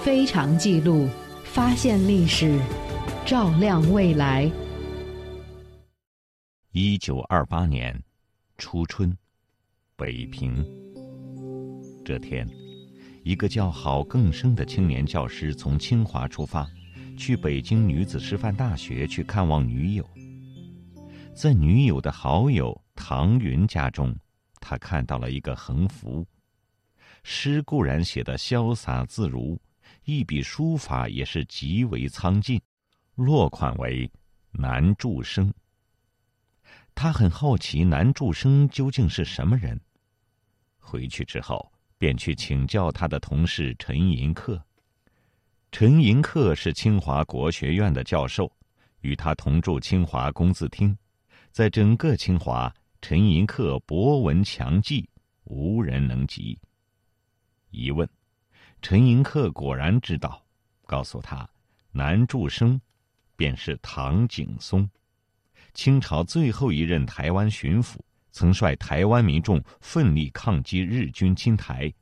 非常记录，发现历史，照亮未来。一九二八年初春，北平。这天，一个叫郝更生的青年教师从清华出发，去北京女子师范大学去看望女友。在女友的好友唐云家中，他看到了一个横幅。诗固然写得潇洒自如，一笔书法也是极为苍劲，落款为“南柱生”。他很好奇南柱生究竟是什么人，回去之后便去请教他的同事陈寅恪。陈寅恪是清华国学院的教授，与他同住清华工字厅。在整个清华，陈寅恪博闻强记，无人能及。一问，陈寅恪果然知道，告诉他，南柱生，便是唐景崧，清朝最后一任台湾巡抚，曾率台湾民众奋力抗击日军侵台。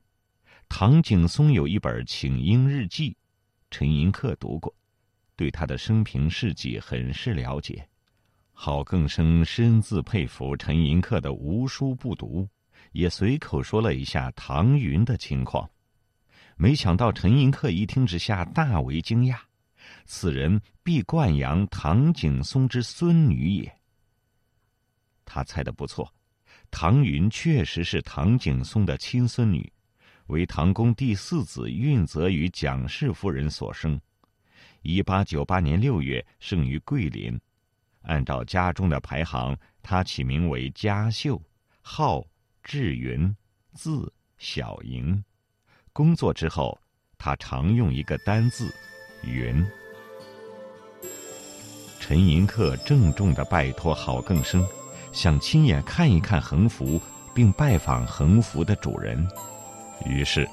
唐景崧有一本《请缨日记》，陈寅恪读过，对他的生平事迹很是了解。郝更生深自佩服陈寅恪的无书不读，也随口说了一下唐云的情况。没想到陈寅恪一听之下大为惊讶，此人必冠阳唐景崧之孙女也。他猜的不错，唐云确实是唐景崧的亲孙女，为唐公第四子运泽与蒋氏夫人所生。一八九八年六月生于桂林。按照家中的排行，他起名为嘉秀，号志云，字小莹。工作之后，他常用一个单字“云”。陈寅恪郑重的拜托郝更生，想亲眼看一看横幅，并拜访横幅的主人。于是，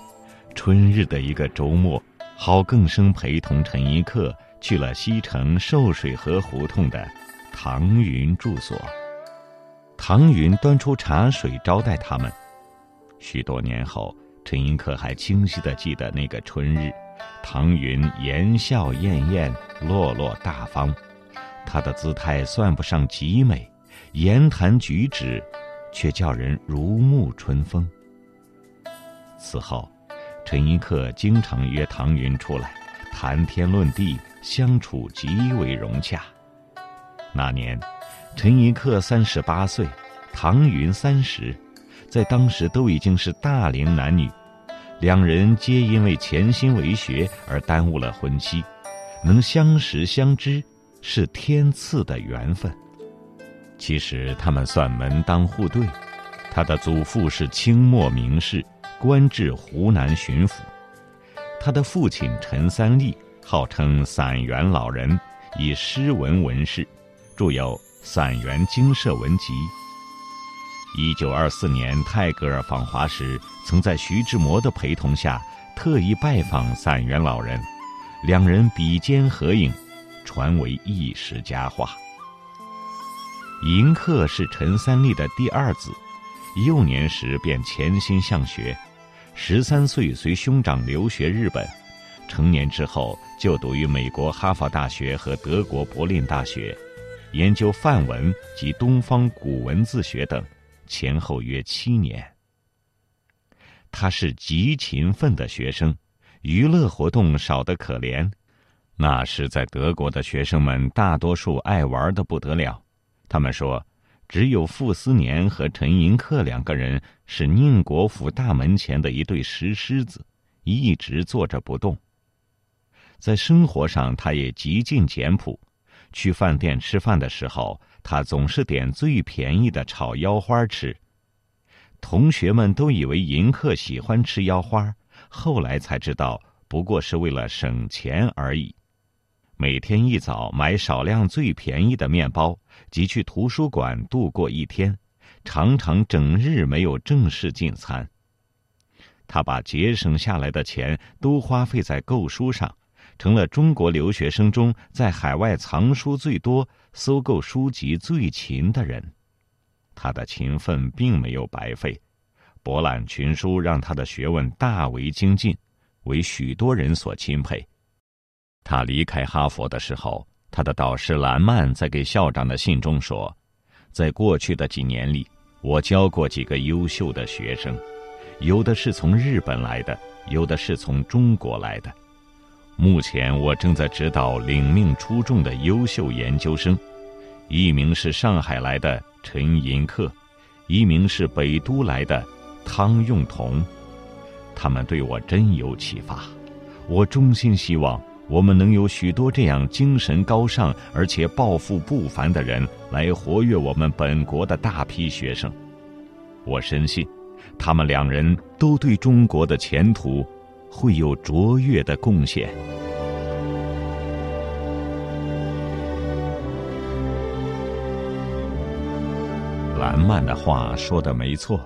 春日的一个周末，郝更生陪同陈寅恪去了西城寿水河胡同的。唐云住所，唐云端出茶水招待他们。许多年后，陈寅恪还清晰的记得那个春日，唐云言笑晏晏，落落大方，他的姿态算不上极美，言谈举止，却叫人如沐春风。此后，陈寅恪经常约唐云出来，谈天论地，相处极为融洽。那年，陈寅恪三十八岁，唐云三十，在当时都已经是大龄男女，两人皆因为潜心为学而耽误了婚期，能相识相知，是天赐的缘分。其实他们算门当户对，他的祖父是清末名士，官至湖南巡抚；他的父亲陈三立号称散园老人，以诗文闻世。著有《散园精舍文集》。一九二四年泰戈尔访华时，曾在徐志摩的陪同下特意拜访散园老人，两人比肩合影，传为一时佳话。迎客是陈三立的第二子，幼年时便潜心向学，十三岁随兄长留学日本，成年之后就读于美国哈佛大学和德国柏林大学。研究梵文及东方古文字学等，前后约七年。他是极勤奋的学生，娱乐活动少得可怜。那时在德国的学生们大多数爱玩的不得了，他们说，只有傅斯年和陈寅恪两个人是宁国府大门前的一对石狮子，一直坐着不动。在生活上，他也极尽简朴。去饭店吃饭的时候，他总是点最便宜的炒腰花吃。同学们都以为迎客喜欢吃腰花，后来才知道不过是为了省钱而已。每天一早买少量最便宜的面包，即去图书馆度过一天，常常整日没有正式进餐。他把节省下来的钱都花费在购书上。成了中国留学生中在海外藏书最多、搜购书籍最勤的人。他的勤奋并没有白费，博览群书让他的学问大为精进，为许多人所钦佩。他离开哈佛的时候，他的导师兰曼在给校长的信中说：“在过去的几年里，我教过几个优秀的学生，有的是从日本来的，有的是从中国来的。目前我正在指导领命出众的优秀研究生，一名是上海来的陈寅恪，一名是北都来的汤用彤。他们对我真有启发，我衷心希望。”我们能有许多这样精神高尚而且抱负不凡的人来活跃我们本国的大批学生，我深信，他们两人都对中国的前途会有卓越的贡献。兰曼的话说的没错。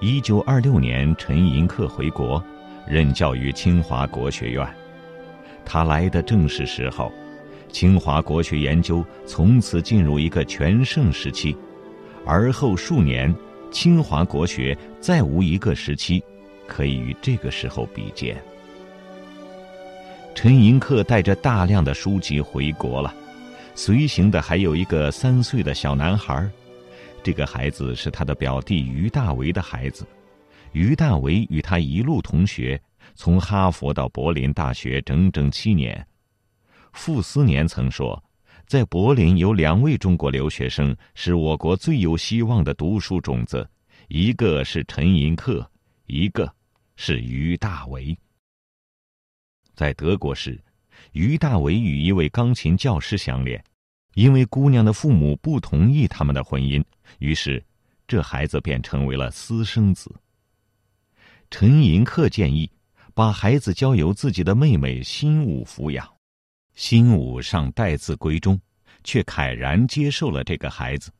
一九二六年，陈寅恪回国，任教于清华国学院。他来的正是时候，清华国学研究从此进入一个全盛时期，而后数年，清华国学再无一个时期可以与这个时候比肩。陈寅恪带着大量的书籍回国了，随行的还有一个三岁的小男孩，这个孩子是他的表弟于大为的孩子，于大为与他一路同学。从哈佛到柏林大学整整七年，傅斯年曾说，在柏林有两位中国留学生是我国最有希望的读书种子，一个是陈寅恪，一个是于大为。在德国时，于大为与一位钢琴教师相恋，因为姑娘的父母不同意他们的婚姻，于是这孩子便成为了私生子。陈寅恪建议。把孩子交由自己的妹妹辛武抚养，辛武尚待字闺中，却慨然接受了这个孩子。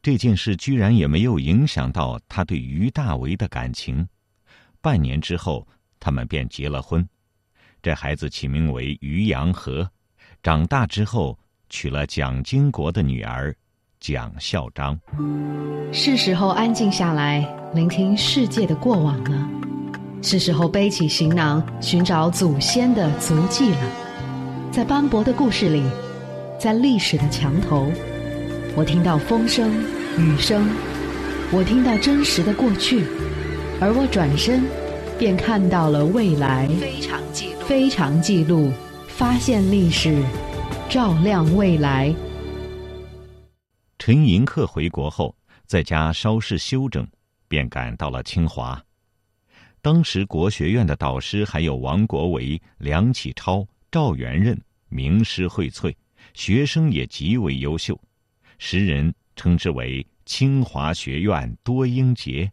这件事居然也没有影响到他对于大为的感情。半年之后，他们便结了婚。这孩子起名为于洋和，长大之后娶了蒋经国的女儿蒋孝章。是时候安静下来，聆听世界的过往了。是时候背起行囊，寻找祖先的足迹了。在斑驳的故事里，在历史的墙头，我听到风声、雨声，我听到真实的过去，而我转身，便看到了未来。非常记录，非常记录，发现历史，照亮未来。陈寅恪回国后，在家稍事休整，便赶到了清华。当时国学院的导师还有王国维、梁启超、赵元任，名师荟萃，学生也极为优秀，时人称之为“清华学院多英杰”。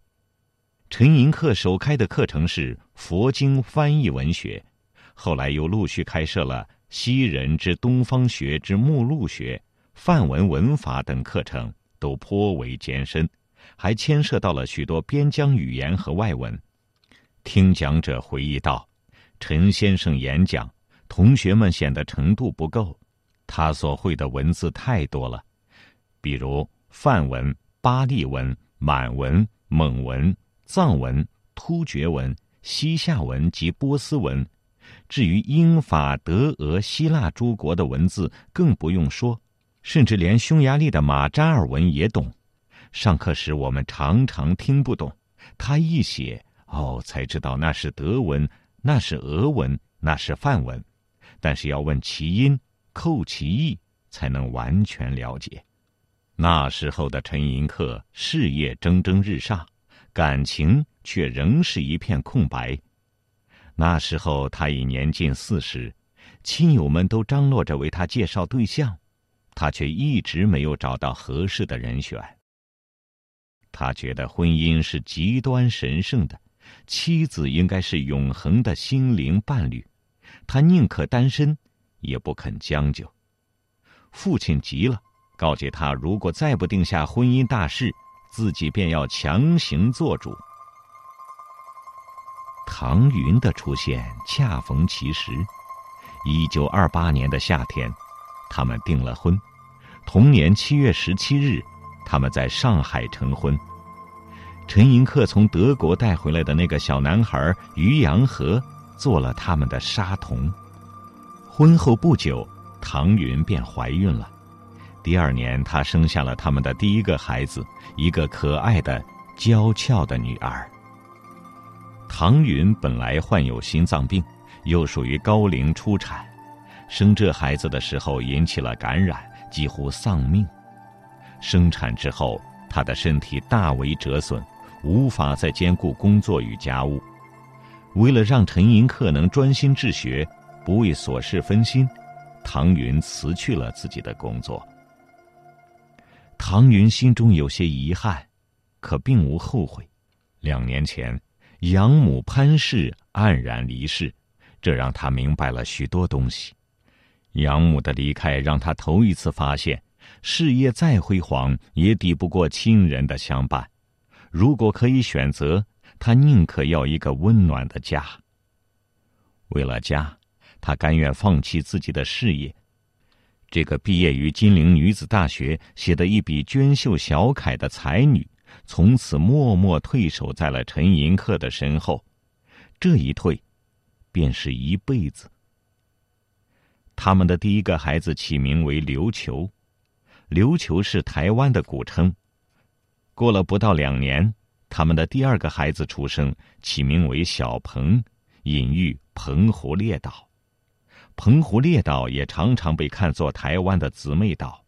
陈寅恪首开的课程是佛经翻译文学，后来又陆续开设了西人之东方学之目录学、范文文法等课程，都颇为艰深，还牵涉到了许多边疆语言和外文。听讲者回忆道：“陈先生演讲，同学们显得程度不够。他所会的文字太多了，比如梵文、巴利文、满文、蒙文、藏文、突厥文、西夏文及波斯文。至于英法德俄希腊诸国的文字，更不用说，甚至连匈牙利的马扎尔文也懂。上课时我们常常听不懂，他一写。”哦，才知道那是德文，那是俄文，那是梵文，但是要问其音，扣其意，才能完全了解。那时候的陈寅恪事业蒸蒸日上，感情却仍是一片空白。那时候他已年近四十，亲友们都张罗着为他介绍对象，他却一直没有找到合适的人选。他觉得婚姻是极端神圣的。妻子应该是永恒的心灵伴侣，他宁可单身，也不肯将就。父亲急了，告诫他：如果再不定下婚姻大事，自己便要强行做主。唐云的出现恰逢其时，一九二八年的夏天，他们订了婚。同年七月十七日，他们在上海成婚。陈寅恪从德国带回来的那个小男孩于洋河，做了他们的沙童。婚后不久，唐云便怀孕了。第二年，她生下了他们的第一个孩子，一个可爱的、娇俏的女儿。唐云本来患有心脏病，又属于高龄初产，生这孩子的时候引起了感染，几乎丧命。生产之后，她的身体大为折损，无法再兼顾工作与家务。为了让陈寅恪能专心治学，不为琐事分心，唐云辞去了自己的工作。唐云心中有些遗憾，可并无后悔。两年前，养母潘氏黯然离世，这让他明白了许多东西。养母的离开让他头一次发现，事业再辉煌也抵不过亲人的相伴。如果可以选择，他宁可要一个温暖的家。为了家，他甘愿放弃自己的事业。这个毕业于金陵女子大学、写得一笔娟秀小楷的才女，从此默默退守在了陈寅恪的身后。这一退，便是一辈子。他们的第一个孩子起名为琉球，琉球是台湾的古称。过了不到两年，他们的第二个孩子出生，起名为小鹏，隐喻澎湖列岛。澎湖列岛也常常被看作台湾的姊妹岛。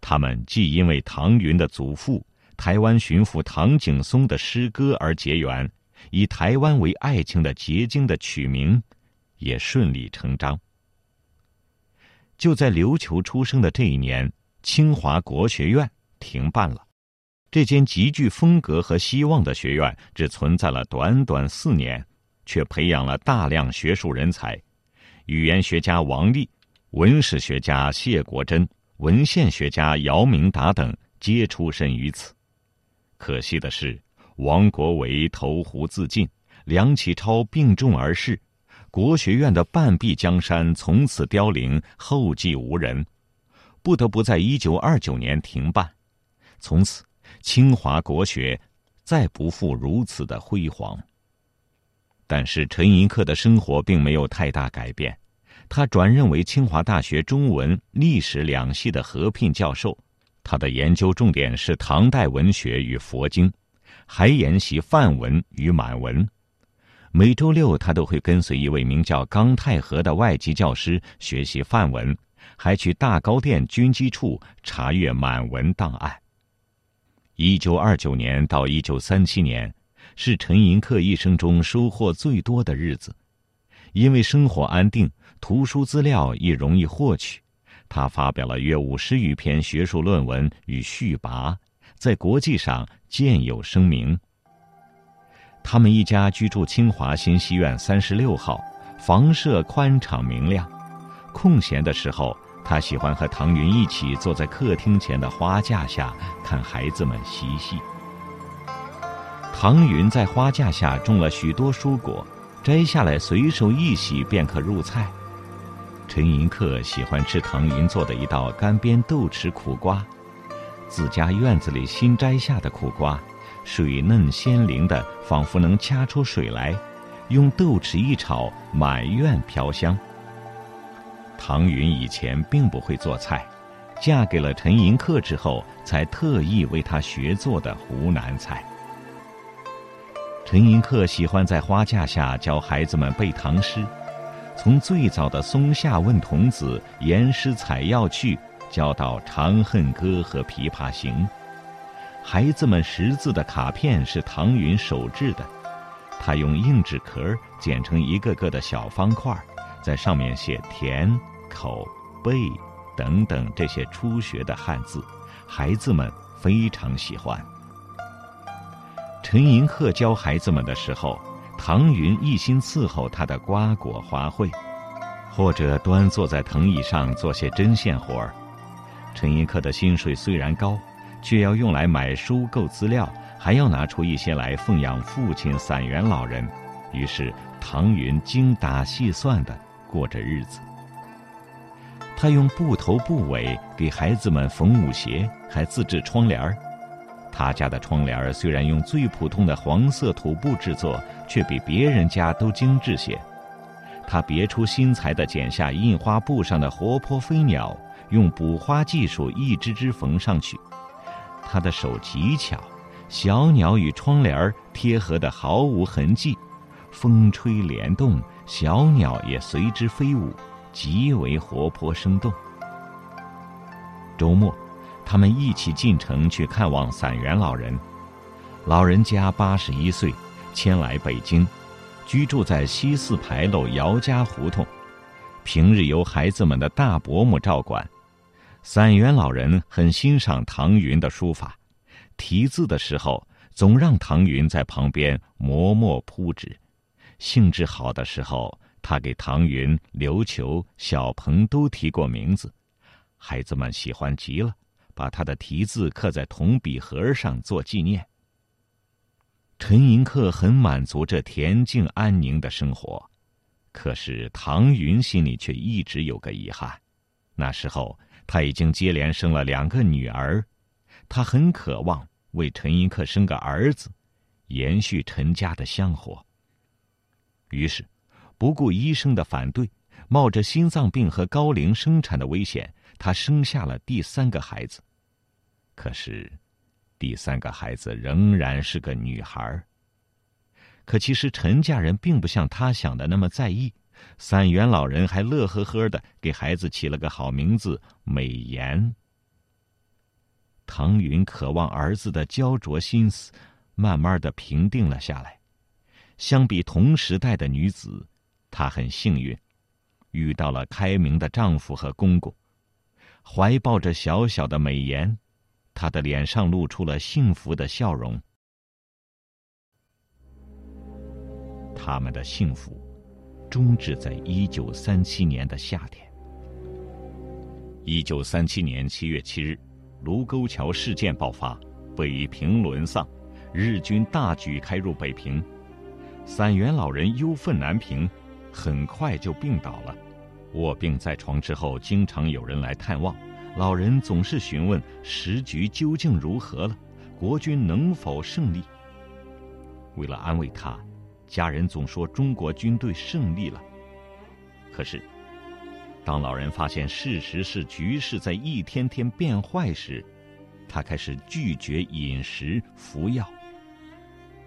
他们既因为唐云的祖父台湾巡抚唐景崧的诗歌而结缘，以台湾为爱情的结晶的取名，也顺理成章。就在琉球出生的这一年，清华国学院停办了。这间极具风格和希望的学院，只存在了短短四年，却培养了大量学术人才。语言学家王立、文史学家谢国珍、文献学家姚明达等皆出身于此。可惜的是，王国维投湖自尽，梁启超病重而逝，国学院的半壁江山从此凋零，后继无人，不得不在一九二九年停办。从此，清华国学再不复如此的辉煌。但是陈寅恪的生活并没有太大改变，他转任为清华大学中文、历史两系的合聘教授，他的研究重点是唐代文学与佛经，还研习梵文与满文。每周六，他都会跟随一位名叫冈太和的外籍教师学习梵文，还去大高殿军机处查阅满文档案。一九二九年到一九三七年。是陈寅恪一生中收获最多的日子，因为生活安定，图书资料也容易获取，他发表了约五十余篇学术论文与序跋，在国际上渐有声名。他们一家居住清华新西苑三十六号，房舍宽敞明亮。空闲的时候，他喜欢和唐云一起坐在客厅前的花架下看孩子们嬉戏。唐云在花架下种了许多蔬果，摘下来随手一洗便可入菜。陈寅恪喜欢吃唐云做的一道干煸豆豉苦瓜，自家院子里新摘下的苦瓜，水嫩鲜灵的，仿佛能掐出水来，用豆豉一炒，满院飘香。唐云以前并不会做菜，嫁给了陈寅恪之后，才特意为他学做的湖南菜。陈寅恪喜欢在花架下教孩子们背唐诗，从最早的松下问童子、言师采药去，教到长恨歌和琵琶行。孩子们识字的卡片是唐云手制的，他用硬纸壳剪成一个个的小方块，在上面写田、口、背等等这些初学的汉字，孩子们非常喜欢。陈寅恪教孩子们的时候，唐云一心伺候他的瓜果花卉，或者端坐在藤椅上做些针线活儿。陈寅恪的薪水虽然高，却要用来买书购资料，还要拿出一些来奉养父亲散园老人。于是唐云精打细算的过着日子。他用布头布尾给孩子们缝舞鞋，还自制窗帘儿。他家的窗帘虽然用最普通的黄色土布制作，却比别人家都精致些。他别出心裁地剪下印花布上的活泼飞鸟，用补花技术一只只缝上去。他的手极巧，小鸟与窗帘贴合得毫无痕迹，风吹莲动，小鸟也随之飞舞，极为活泼生动。周末。他们一起进城去看望散元老人，老人家八十一岁，迁来北京，居住在西四牌楼姚家胡同，平日由孩子们的大伯母照管。散元老人很欣赏唐云的书法，题字的时候总让唐云在旁边磨墨铺纸，兴致好的时候，他给唐云、刘球、小鹏都提过名字，孩子们喜欢极了。把他的题字刻在铜笔盒上做纪念。陈寅恪很满足这恬静安宁的生活，可是唐云心里却一直有个遗憾。那时候他已经接连生了两个女儿，他很渴望为陈寅恪生个儿子，延续陈家的香火。于是，不顾医生的反对，冒着心脏病和高龄生产的危险。她生下了第三个孩子，可是，第三个孩子仍然是个女孩。可其实陈家人并不像他想的那么在意，散元老人还乐呵呵的给孩子起了个好名字美颜。唐云渴望儿子的焦灼心思，慢慢的平定了下来。相比同时代的女子，她很幸运，遇到了开明的丈夫和公公。怀抱着小小的美颜，他的脸上露出了幸福的笑容。他们的幸福终止在一九三七年的夏天。一九三七年七月七日，卢沟桥事件爆发，北平沦丧，日军大举开入北平，散元老人忧愤难平，很快就病倒了。卧病在床之后，经常有人来探望，老人总是询问时局究竟如何了，国军能否胜利。为了安慰他，家人总说中国军队胜利了。可是，当老人发现事实是局势在一天天变坏时，他开始拒绝饮食、服药。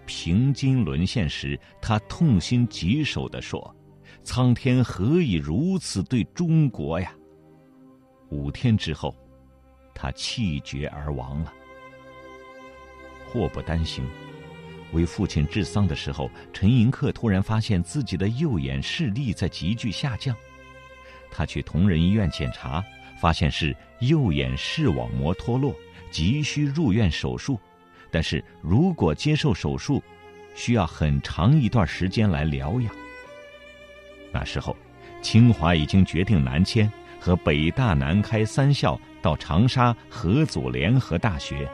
平津沦陷时，他痛心疾首地说。苍天何以如此对中国呀！五天之后，他气绝而亡了。祸不单行，为父亲治丧的时候，陈寅恪突然发现自己的右眼视力在急剧下降。他去同仁医院检查，发现是右眼视网膜脱落，急需入院手术。但是如果接受手术，需要很长一段时间来疗养。那时候，清华已经决定南迁，和北大、南开三校到长沙合组联合大学。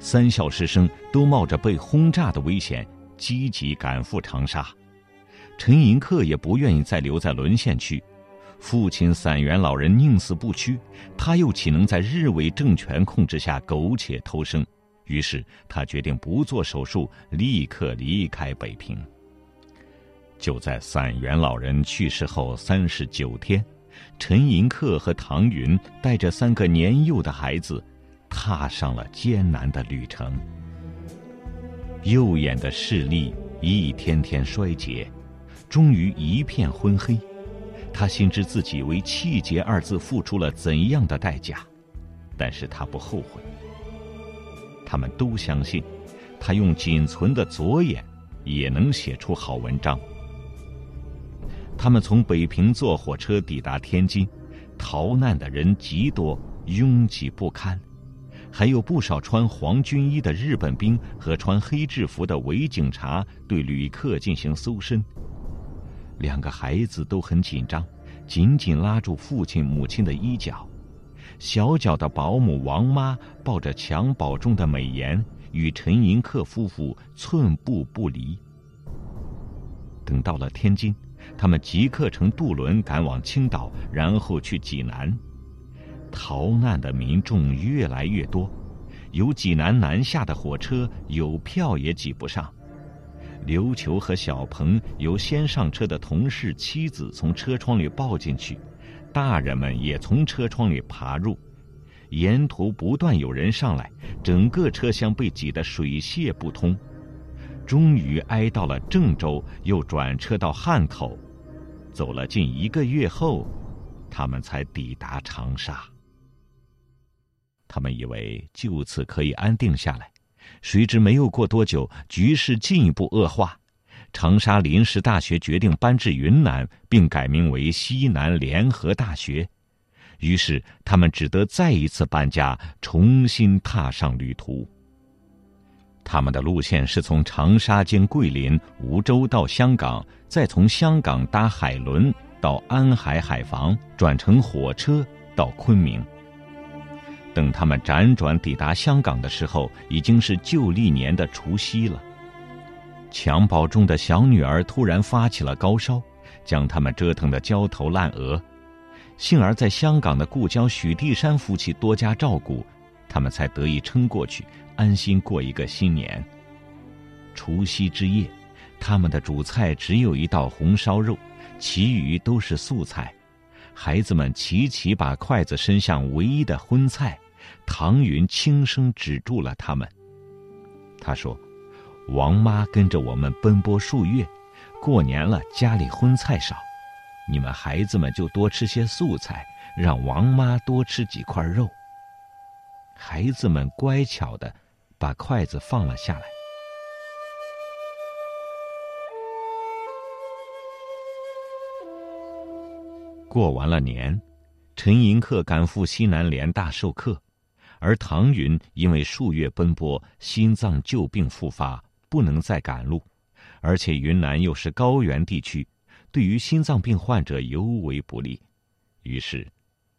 三校师生都冒着被轰炸的危险，积极赶赴长沙。陈寅恪也不愿意再留在沦陷区，父亲散元老人宁死不屈，他又岂能在日伪政权控制下苟且偷生？于是他决定不做手术，立刻离开北平。就在散元老人去世后三十九天，陈寅恪和唐云带着三个年幼的孩子，踏上了艰难的旅程。右眼的视力一天天衰竭，终于一片昏黑。他心知自己为“气节”二字付出了怎样的代价，但是他不后悔。他们都相信，他用仅存的左眼，也能写出好文章。他们从北平坐火车抵达天津，逃难的人极多，拥挤不堪，还有不少穿黄军衣的日本兵和穿黑制服的伪警察对旅客进行搜身。两个孩子都很紧张，紧紧拉住父亲母亲的衣角，小脚的保姆王妈抱着襁褓中的美颜，与陈寅恪夫妇寸步不离。等到了天津。他们即刻乘渡轮赶往青岛，然后去济南。逃难的民众越来越多，由济南南下的火车有票也挤不上。刘球和小鹏由先上车的同事妻子从车窗里抱进去，大人们也从车窗里爬入，沿途不断有人上来，整个车厢被挤得水泄不通。终于挨到了郑州，又转车到汉口，走了近一个月后，他们才抵达长沙。他们以为就此可以安定下来。谁知没有过多久，局势进一步恶化。长沙临时大学决定搬至云南，并改名为西南联合大学。于是他们只得再一次搬家，重新踏上旅途。他们的路线是从长沙经桂林、梧州到香港，再从香港搭海轮到安海海防，转乘火车到昆明。等他们辗转抵达香港的时候，已经是旧历年的除夕了。襁褓中的小女儿突然发起了高烧，将他们折腾得焦头烂额。幸而在香港的故交许地山夫妻多加照顾，他们才得以撑过去，安心过一个新年。除夕之夜，他们的主菜只有一道红烧肉，其余都是素菜。孩子们齐齐把筷子伸向唯一的荤菜。唐云轻声止住了他们。他说：“王妈跟着我们奔波数月，过年了家里荤菜少，你们孩子们就多吃些素菜，让王妈多吃几块肉。”孩子们乖巧的把筷子放了下来。过完了年，陈寅恪赶赴西南联大授课。而唐云因为数月奔波，心脏旧病复发，不能再赶路，而且云南又是高原地区，对于心脏病患者尤为不利。于是，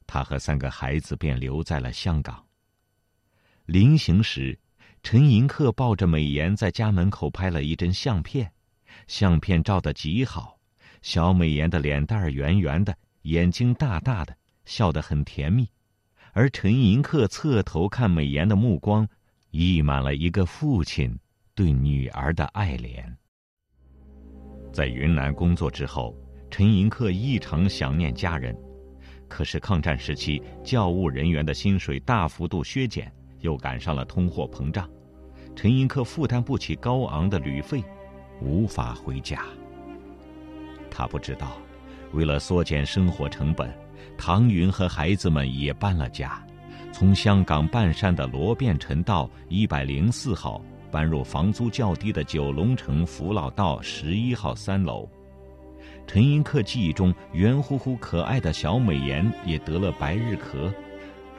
他和三个孩子便留在了香港。临行时，陈寅恪抱着美颜在家门口拍了一张相片，相片照得极好，小美颜的脸蛋儿圆圆的，眼睛大大的，笑得很甜蜜。而陈寅恪侧头看美颜的目光，溢满了一个父亲对女儿的爱怜。在云南工作之后，陈寅恪异常想念家人。可是抗战时期，教务人员的薪水大幅度削减，又赶上了通货膨胀，陈寅恪负担不起高昂的旅费，无法回家。他不知道，为了缩减生活成本。唐云和孩子们也搬了家，从香港半山的罗便臣道一百零四号搬入房租较低的九龙城福老道十一号三楼。陈寅恪记忆中圆乎乎可爱的小美颜也得了白日咳，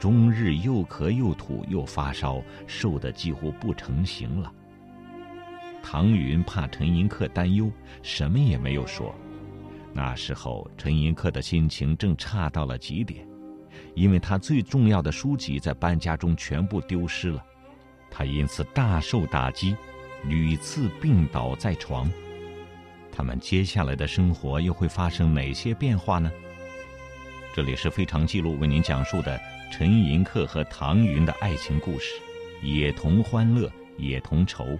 终日又咳又吐又发烧，瘦得几乎不成形了。唐云怕陈寅恪担忧，什么也没有说。那时候，陈寅恪的心情正差到了极点，因为他最重要的书籍在搬家中全部丢失了，他因此大受打击，屡次病倒在床。他们接下来的生活又会发生哪些变化呢？这里是非常记录为您讲述的陈寅恪和唐云的爱情故事，也同欢乐，也同愁。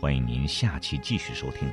欢迎您下期继续收听。